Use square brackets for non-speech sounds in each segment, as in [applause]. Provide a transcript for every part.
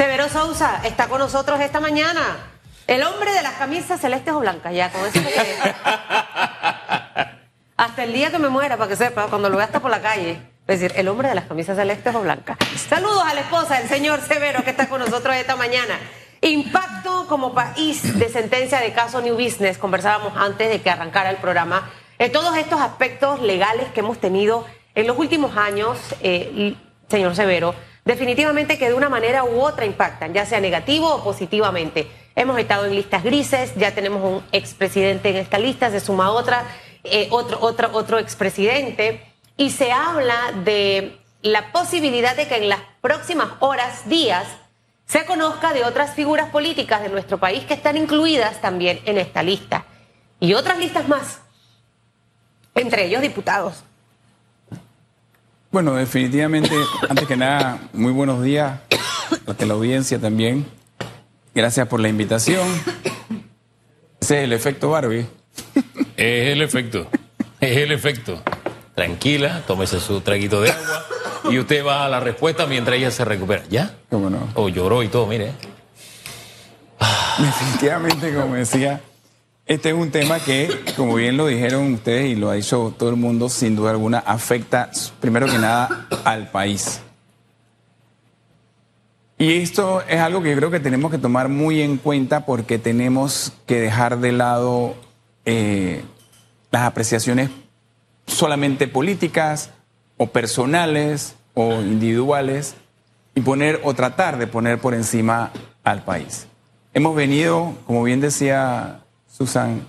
Severo Sousa está con nosotros esta mañana. El hombre de las camisas celestes o blancas, ya, con eso. [laughs] Hasta el día que me muera, para que sepa, cuando lo vea hasta por la calle. Es decir, el hombre de las camisas celestes o blancas. Saludos a la esposa del señor Severo que está con nosotros esta mañana. Impacto como país de sentencia de caso New Business. Conversábamos antes de que arrancara el programa. De todos estos aspectos legales que hemos tenido en los últimos años, eh, señor Severo, definitivamente que de una manera u otra impactan, ya sea negativo o positivamente. Hemos estado en listas grises, ya tenemos un expresidente en esta lista, se suma otra, eh, otro, otro, otro expresidente, y se habla de la posibilidad de que en las próximas horas, días, se conozca de otras figuras políticas de nuestro país que están incluidas también en esta lista. Y otras listas más, entre ellos diputados. Bueno, definitivamente, antes que nada, muy buenos días a la audiencia también. Gracias por la invitación. Ese es el efecto Barbie. Es el efecto, es el efecto. Tranquila, tómese su traguito de agua y usted va a la respuesta mientras ella se recupera. ¿Ya? ¿Cómo no? O lloró y todo, mire. Definitivamente, como decía, este es un tema que, como bien lo dijeron ustedes y lo ha dicho todo el mundo, sin duda alguna afecta primero que nada al país. Y esto es algo que yo creo que tenemos que tomar muy en cuenta porque tenemos que dejar de lado eh, las apreciaciones solamente políticas o personales o individuales y poner o tratar de poner por encima al país. Hemos venido, como bien decía Susan,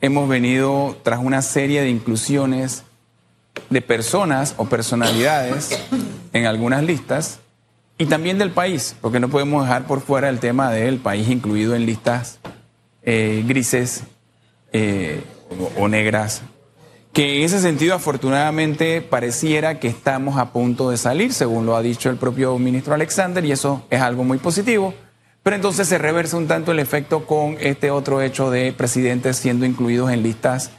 hemos venido tras una serie de inclusiones de personas o personalidades en algunas listas y también del país, porque no podemos dejar por fuera el tema del país incluido en listas eh, grises eh, o, o negras, que en ese sentido afortunadamente pareciera que estamos a punto de salir, según lo ha dicho el propio ministro Alexander, y eso es algo muy positivo. Pero entonces se reversa un tanto el efecto con este otro hecho de presidentes siendo incluidos en listas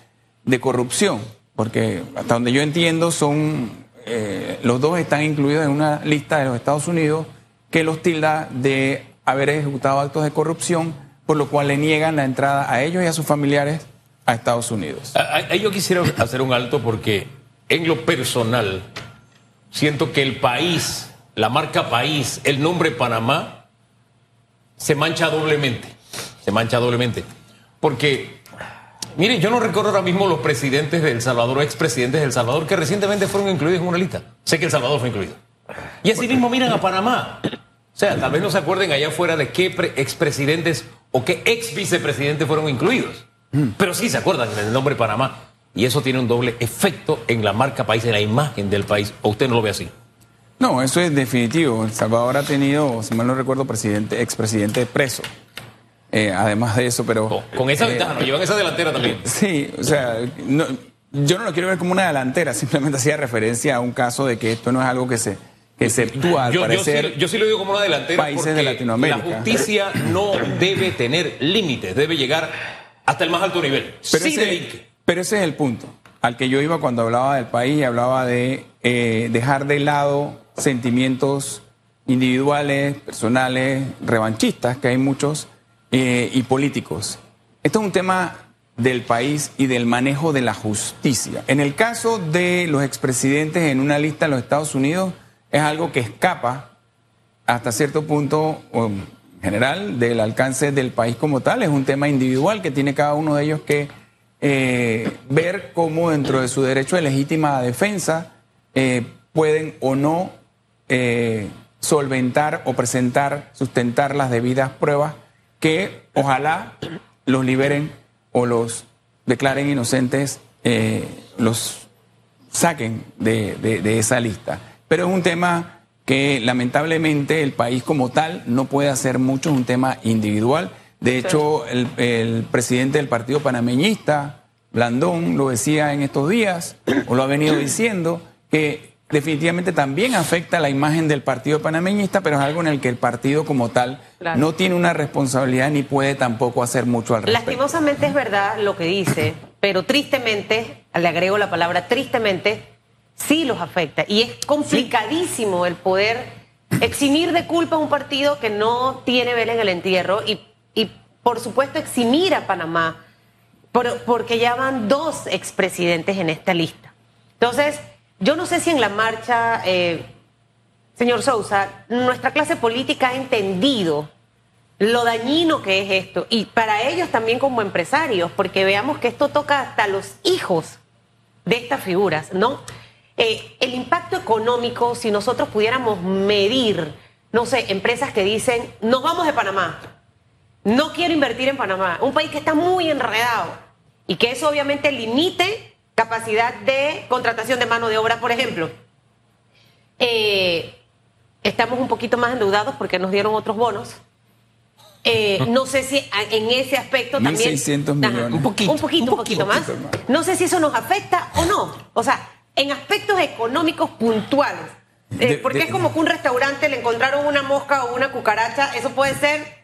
de corrupción, porque hasta donde yo entiendo son eh, los dos están incluidos en una lista de los Estados Unidos que los tilda de haber ejecutado actos de corrupción, por lo cual le niegan la entrada a ellos y a sus familiares a Estados Unidos. Ahí yo quisiera hacer un alto porque en lo personal siento que el país, la marca país, el nombre Panamá, se mancha doblemente. Se mancha doblemente. Porque, mire, yo no recuerdo ahora mismo los presidentes de El Salvador o expresidentes de El Salvador que recientemente fueron incluidos en una lista. Sé que El Salvador fue incluido. Y así mismo miran a Panamá. O sea, tal vez no se acuerden allá afuera de qué expresidentes o qué ex vicepresidentes fueron incluidos. Pero sí se acuerdan del nombre Panamá. Y eso tiene un doble efecto en la marca país, en la imagen del país. ¿O usted no lo ve así? No, eso es definitivo. El Salvador ha tenido, si mal no recuerdo, presidente, expresidente preso. Eh, además de eso, pero... Con, esa eh, ventaja, nos llevan esa delantera también. [laughs] Sí, o sea, yo no lo quiero ver como una delantera, simplemente hacía referencia a un caso de que esto no es algo que se que se actúa al yo, parecer yo, sí, lo digo como una delantera países de Latinoamérica. La justicia no debe tener límites, debe llegar hasta el más alto nivel. Pero, ese, pero ese es el punto al que yo iba cuando hablaba del país y hablaba de eh, dejar de lado sentimientos individuales, personales, revanchistas, que hay muchos, eh, y políticos. Esto es un tema del país y del manejo de la justicia. En el caso de los expresidentes en una lista en los Estados Unidos, es algo que escapa hasta cierto punto, en general, del alcance del país como tal. Es un tema individual que tiene cada uno de ellos que eh, ver cómo dentro de su derecho de legítima defensa eh, pueden o no eh, solventar o presentar, sustentar las debidas pruebas que ojalá los liberen o los declaren inocentes, eh, los saquen de, esa lista. Pero es un tema que lamentablemente el país como tal no puede hacer mucho, es un tema individual. De hecho, el, el presidente del partido panameñista, Blandón, lo decía en estos días, o lo ha venido diciendo, que definitivamente también afecta la imagen del partido panameñista, pero es algo en el que el partido como tal no tiene una responsabilidad ni puede tampoco hacer mucho al respecto. Lastimosamente es verdad lo que dice, pero tristemente, le agrego la palabra tristemente, sí los afecta. Y es complicadísimo el poder eximir de culpa a un partido que no tiene vela en el entierro y, y por supuesto, eximir a Panamá porque ya van dos expresidentes en esta lista. Entonces, yo no sé si en la marcha, eh, señor Sousa, nuestra clase política ha entendido lo dañino que es esto. Y para ellos también como empresarios, porque veamos que esto toca hasta los hijos de estas figuras, ¿no? Eh, el impacto económico, si nosotros pudiéramos medir, no sé, empresas que dicen, nos vamos de Panamá, no quiero invertir en Panamá, un país que está muy enredado y que eso obviamente limite capacidad de contratación de mano de obra, por ejemplo. Eh, estamos un poquito más endeudados porque nos dieron otros bonos. Eh, no sé si en ese aspecto también. 1.600 millones. un poquito, un poquito, un poquito, más. No sé si eso nos afecta o no. O sea, en aspectos económicos puntuales. Eh, porque es como que un restaurante le encontraron una mosca o una cucaracha. Eso puede ser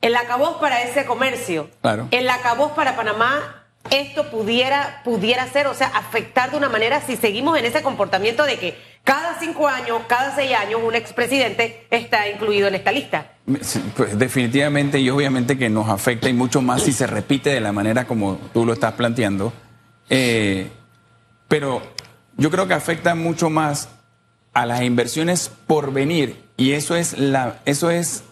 el acabó para ese comercio, claro. el acabó para Panamá, esto pudiera, pudiera ser, o sea, afectar de una manera si seguimos en ese comportamiento de que cada cinco años, cada seis años, un expresidente está incluido en esta lista. Pues definitivamente y obviamente que nos afecta y mucho más si se repite de la manera como tú lo estás planteando. Eh, pero yo creo que afecta mucho más a las inversiones por venir y eso es la, eso es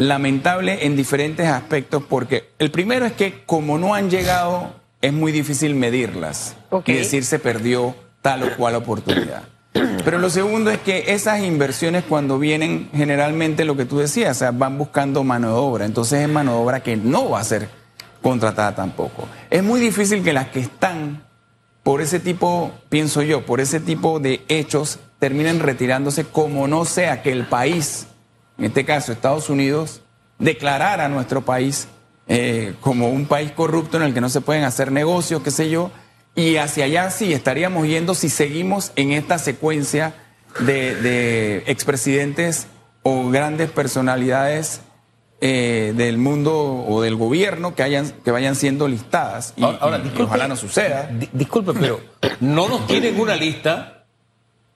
lamentable en diferentes aspectos porque el primero es que como no han llegado es muy difícil medirlas y decir se perdió tal o cual oportunidad. Pero lo segundo es que esas inversiones cuando vienen generalmente lo que tú decías, o sea, van buscando mano de obra, entonces es mano de obra que no va a ser contratada tampoco. Es muy difícil que las que están por ese tipo, pienso yo, por ese tipo de hechos terminen retirándose como no sea que el país en este caso Estados Unidos, declarar a nuestro país eh, como un país corrupto en el que no se pueden hacer negocios, qué sé yo, y hacia allá sí estaríamos yendo si seguimos en esta secuencia de, expresidentes o grandes personalidades eh, del mundo o del gobierno que, hayan, que vayan siendo listadas. Y, ahora, ojalá no suceda. Disculpe, pero no nos tienen una lista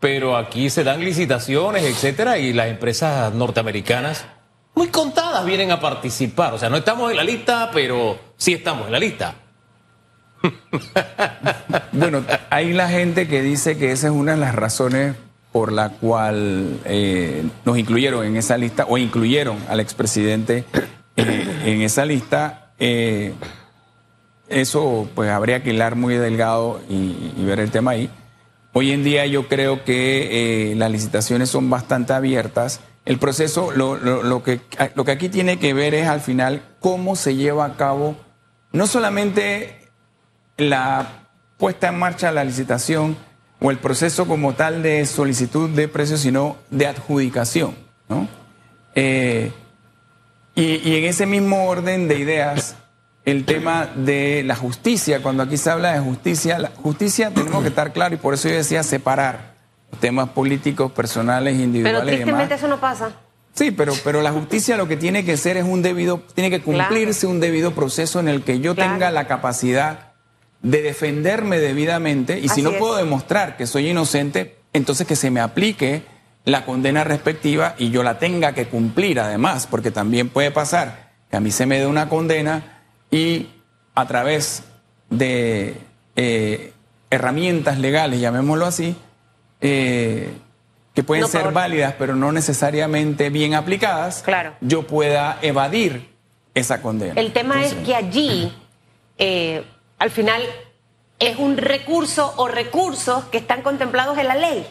pero aquí se dan licitaciones, etcétera, y las empresas norteamericanas, muy contadas, vienen a participar. O sea, no estamos en la lista, pero sí estamos en la lista. [laughs] bueno, hay la gente que dice que esa es una de las razones por la cual eh, nos incluyeron en esa lista o incluyeron al expresidente eh, en esa lista. Eh, eso pues habría que hilar muy delgado y ver el tema ahí. Hoy en día yo creo que eh, las licitaciones son bastante abiertas. El proceso, lo, que, lo que aquí tiene que ver es al final cómo se lleva a cabo no solamente la puesta en marcha de la licitación o el proceso como tal de solicitud de precios, sino de adjudicación. Eh, y en ese mismo orden de ideas, el tema de la justicia. Cuando aquí se habla de justicia, la justicia tenemos que estar claro y por eso yo decía separar temas políticos, personales, individuales. Pero tristemente eso no pasa. Sí, pero, pero la justicia lo que tiene que ser es un debido, tiene que cumplirse un debido proceso en el que yo tenga la capacidad de defenderme debidamente y si no puedo demostrar que soy inocente, entonces que se me aplique la condena respectiva y yo la tenga que cumplir además, porque también puede pasar que a mí se me dé una condena y a través de eh, herramientas legales, llamémoslo así, eh, que pueden ser válidas, pero no necesariamente bien aplicadas, claro. yo pueda evadir esa condena. El tema es que allí, eh, al final, es un recurso o recursos que están contemplados en la ley.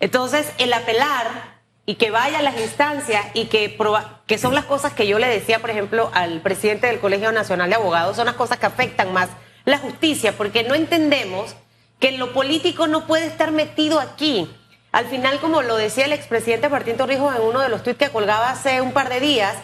Entonces, el apelar y que vaya a las instancias y que, que son las cosas que yo le decía, por ejemplo, al presidente del Colegio Nacional de Abogados, son las cosas que afectan más la justicia, porque no entendemos que lo político no puede estar metido aquí. Al final, como lo decía el expresidente Martín Torrijos en uno de los tuits que colgaba hace un par de días,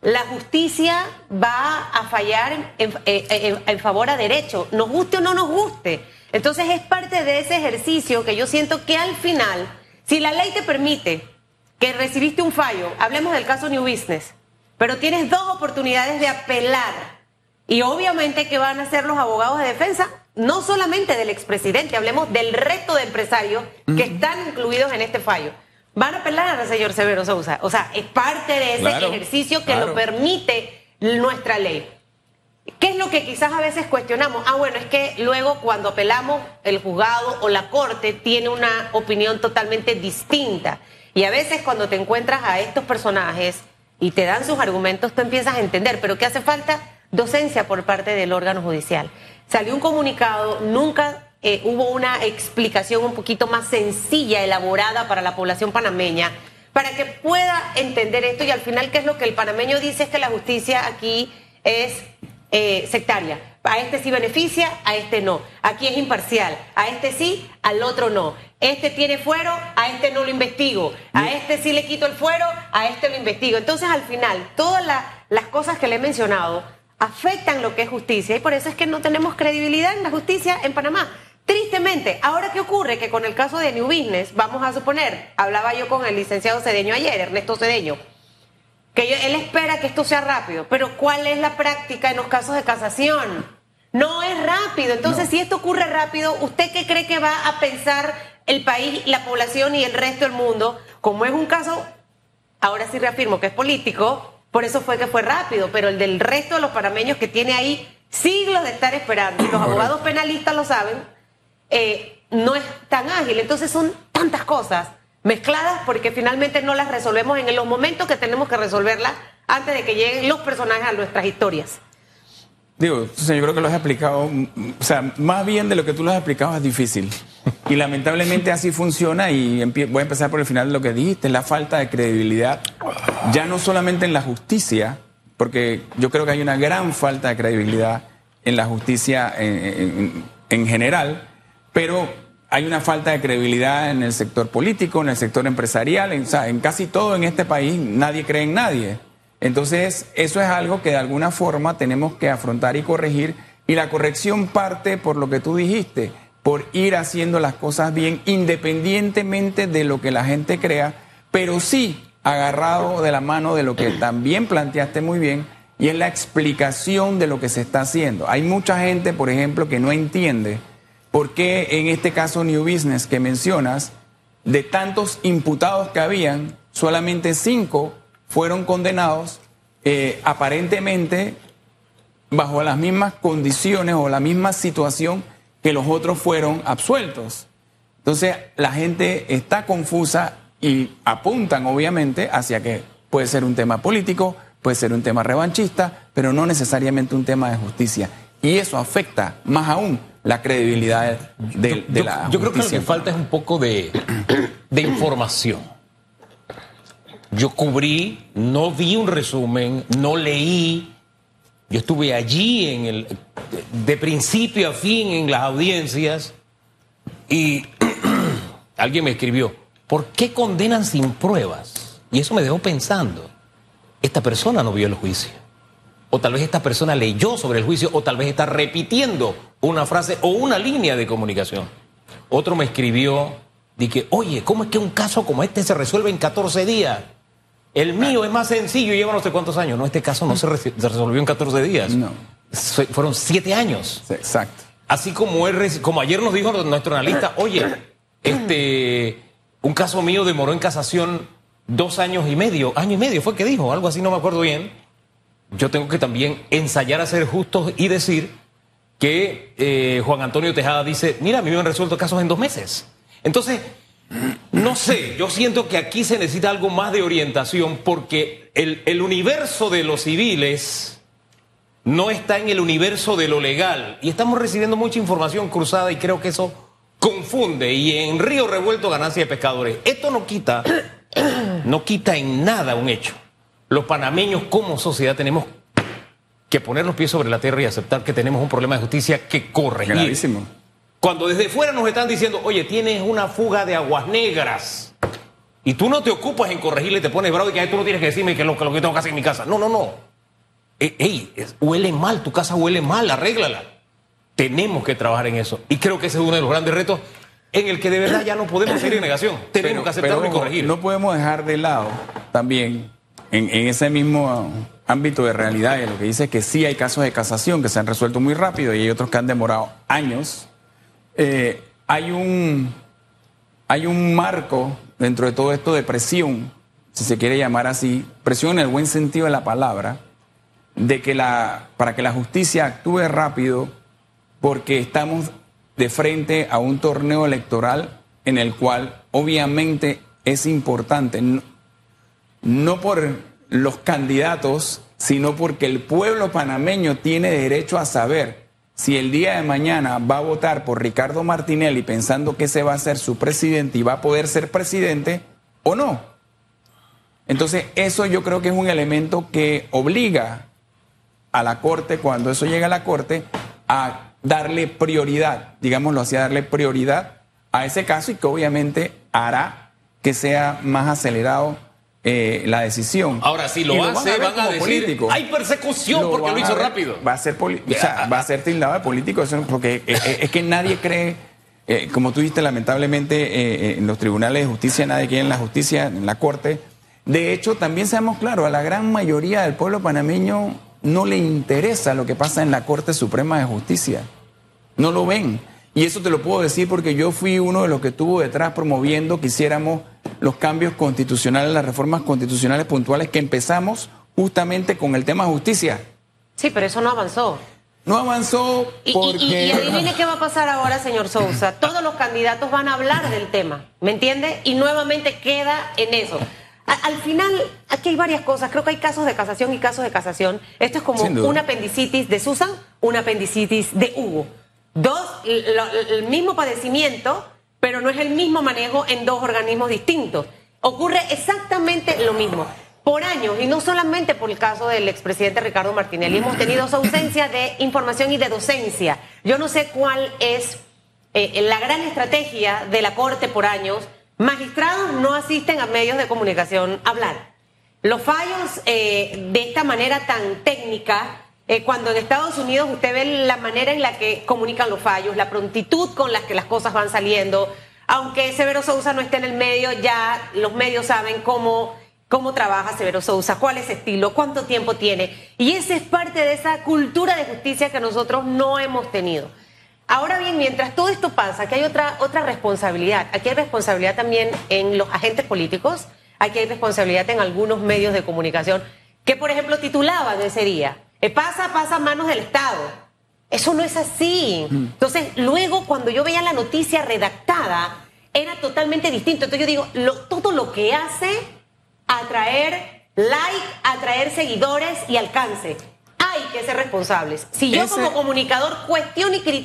la justicia va a fallar en, en, favor a derecho, nos guste o no nos guste. Entonces es parte de ese ejercicio que yo siento que al final, si la ley te permite que recibiste un fallo, hablemos del caso New Business, pero tienes dos oportunidades de apelar. Y obviamente que van a ser los abogados de defensa, no solamente del expresidente, hablemos del resto de empresarios que están incluidos en este fallo. van a apelar al señor Severo Sousa. O sea, es parte de ese Claro, ejercicio que claro. lo permite nuestra ley. ¿Qué es lo que quizás a veces cuestionamos? Ah, bueno, es que luego cuando apelamos, el juzgado o la corte tiene una opinión totalmente distinta. Y a veces cuando te encuentras a estos personajes y te dan sus argumentos, tú empiezas a entender, pero ¿qué hace falta? Docencia por parte del órgano judicial. Salió un comunicado, nunca eh, hubo una explicación un poquito más sencilla, elaborada para la población panameña, para que pueda entender esto y al final, ¿qué es lo que el panameño dice? Es que la justicia aquí es eh, sectaria. A este sí beneficia, a este no. Aquí es imparcial. A este sí, al otro no. Este tiene fuero, a este no lo investigo. A este sí le quito el fuero, a este lo investigo. Entonces, al final, todas la- las cosas que le he mencionado afectan lo que es justicia y por eso es que no tenemos credibilidad en la justicia en Panamá. Tristemente, ahora qué ocurre que con el caso de New Business, vamos a suponer, hablaba yo con el licenciado Cedeño ayer, Ernesto Cedeño, que yo- él espera que esto sea rápido, pero ¿cuál es la práctica en los casos de casación? No es rápido. Entonces, si esto ocurre rápido, ¿usted qué cree que va a pensar el país, la población y el resto del mundo? Como es un caso, ahora sí reafirmo que es político, por eso fue que fue rápido, pero el del resto de los panameños que tiene ahí siglos de estar esperando, y los abogados penalistas lo saben, eh, no es tan ágil. Entonces son tantas cosas mezcladas porque finalmente no las resolvemos en los momentos que tenemos que resolverlas antes de que lleguen los personajes a nuestras historias. Digo, yo creo que lo has explicado, mm, o sea, más bien de lo que tú lo has explicado es difícil. Y lamentablemente así funciona y voy a empezar por el final de lo que dijiste, la falta de credibilidad, ya no solamente en la justicia, porque yo creo que hay una gran falta de credibilidad en la justicia en, en- en general, pero hay una falta de credibilidad en el sector político, en el sector empresarial, en, o sea, en casi todo en este país nadie cree en nadie. Entonces, eso es algo que de alguna forma tenemos que afrontar y corregir. Y la corrección parte por lo que tú dijiste, por ir haciendo las cosas bien, independientemente de lo que la gente crea, pero sí agarrado de la mano de lo que [clears throat] también planteaste muy bien, y es la explicación de lo que se está haciendo. Hay mucha gente, por ejemplo, que no entiende por qué en este caso New Business que mencionas, de tantos imputados que habían, solamente cinco fueron condenados eh, aparentemente bajo las mismas condiciones o la misma situación que los otros fueron absueltos. Entonces la gente está confusa y apuntan obviamente hacia que puede ser un tema político, puede ser un tema revanchista, pero no necesariamente un tema de justicia. Y eso afecta más aún la credibilidad de, la yo creo que lo que falta es un poco de, de información. Yo cubrí, no vi un resumen, no leí. Yo estuve allí en el, de principio a fin en las audiencias y [clears throat] alguien me escribió, ¿por qué condenan sin pruebas? Y eso me dejó pensando, esta persona no vio el juicio. O tal vez esta persona leyó sobre el juicio, o tal vez está repitiendo una frase o una línea de comunicación. Otro me escribió, dije, oye, ¿cómo es que un caso como este se resuelve en 14 días? El mío es más sencillo, lleva no sé cuántos años. No, este caso no se, resolvió en 14 días. No. Se- Fueron 7 años. Sí, Exacto. Así como, él como ayer nos dijo nuestro analista, [clears throat] oye, este, un caso mío demoró en casación dos años y medio, año y medio fue que dijo, algo así no me acuerdo bien. Yo tengo que también ensayar a ser justos y decir que eh, Juan Antonio Tejada dice, mira, a mí me han resuelto casos en dos meses. Entonces, no sé, yo siento que aquí se necesita algo más de orientación porque el, el universo de los civiles no está en el universo de lo legal y estamos recibiendo mucha información cruzada y creo que eso confunde y en río revuelto ganancia de pescadores. Esto no quita, no quita en nada un hecho. Los panameños como sociedad tenemos que poner los pies sobre la tierra y aceptar que tenemos un problema de justicia que corregir. Gravísimo. Cuando desde fuera nos están diciendo, oye, tienes una fuga de aguas negras y tú no te ocupas en corregirle, te pones bravo y que "Ay, tú no tienes que decirme que lo, que lo que tengo que hacer en mi casa. No, no, no. Eh, Ey, huele mal, tu casa huele mal, arréglala. Tenemos que trabajar en eso. Y creo que ese es uno de los grandes retos en el que de verdad ya no podemos ir en negación. Tenemos Pero- que aceptarlo pero y corregir. No podemos dejar de lado también, en, en ese mismo ámbito de realidad, y lo que dice que sí hay casos de casación que se han resuelto muy rápido y hay otros que han demorado años. Eh, hay un hay un marco dentro de todo esto de presión, si se quiere llamar así, presión en el buen sentido de la palabra, de que la, para que la justicia actúe rápido, porque estamos de frente a un torneo electoral en el cual obviamente es importante, no por los candidatos, sino porque el pueblo panameño tiene derecho a saber si el día de mañana va a votar por Ricardo Martinelli pensando que ese va a ser su presidente y va a poder ser presidente o no. Entonces, eso yo creo que es un elemento que obliga a la Corte, cuando eso llega a la Corte, a darle prioridad, digámoslo así, a darle prioridad a ese caso y que obviamente hará que sea más acelerado eh, la decisión. Ahora, si lo Y hace, van a como decir, político. hay persecución Lo porque van lo a hizo ver, rápido. Va a ser, o sea, va a ser tildado de político, eso porque eh, eh, es que nadie cree, eh, como tú dijiste, lamentablemente eh, en los tribunales de justicia nadie cree en la justicia, en la corte. De hecho, también seamos claros, a la gran mayoría del pueblo panameño no le interesa lo que pasa en la Corte Suprema de Justicia. No lo ven. Y eso te lo puedo decir porque yo fui uno de los que estuvo detrás promoviendo que hiciéramos los cambios constitucionales, las reformas constitucionales puntuales que empezamos justamente con el tema justicia. Sí, pero eso no avanzó. No avanzó Y, y- porque... y- y adivine qué va a pasar ahora, señor Sousa. [laughs] Todos los candidatos van a hablar del tema, ¿me entiende? Y nuevamente queda en eso. A- al final, aquí hay varias cosas. Creo que hay casos de casación y casos de casación. Esto es como una apendicitis de Susan, una apendicitis de Hugo. Dos, lo- el mismo padecimiento, pero no es el mismo manejo en dos organismos distintos. Ocurre exactamente lo mismo. Por años, y no solamente por el caso del expresidente Ricardo Martinelli, hemos tenido esa ausencia de información y de docencia. Yo no sé cuál es eh, la gran estrategia de la Corte por años. Magistrados no asisten a medios de comunicación a hablar. Los fallos eh, de esta manera tan técnica, eh, cuando en Estados Unidos usted ve la manera en la que comunican los fallos, la prontitud con la que las cosas van saliendo, aunque Severo Sousa no esté en el medio, ya los medios saben cómo, cómo trabaja Severo Sousa, cuál es su estilo, cuánto tiempo tiene. Y esa es parte de esa cultura de justicia que nosotros no hemos tenido. Ahora bien, mientras todo esto pasa, aquí hay otra, otra responsabilidad. Aquí hay responsabilidad también en los agentes políticos, aquí hay responsabilidad en algunos medios de comunicación que, por ejemplo, titulaban ese día, pasa, pasa a manos del Estado. Eso no es así. Entonces, luego cuando yo veía la noticia redactada, era totalmente distinto. Entonces yo digo, lo- todo lo que hace atraer like, atraer seguidores y alcance. Hay que ser responsables. Si yo Ese- como comunicador cuestiono y critico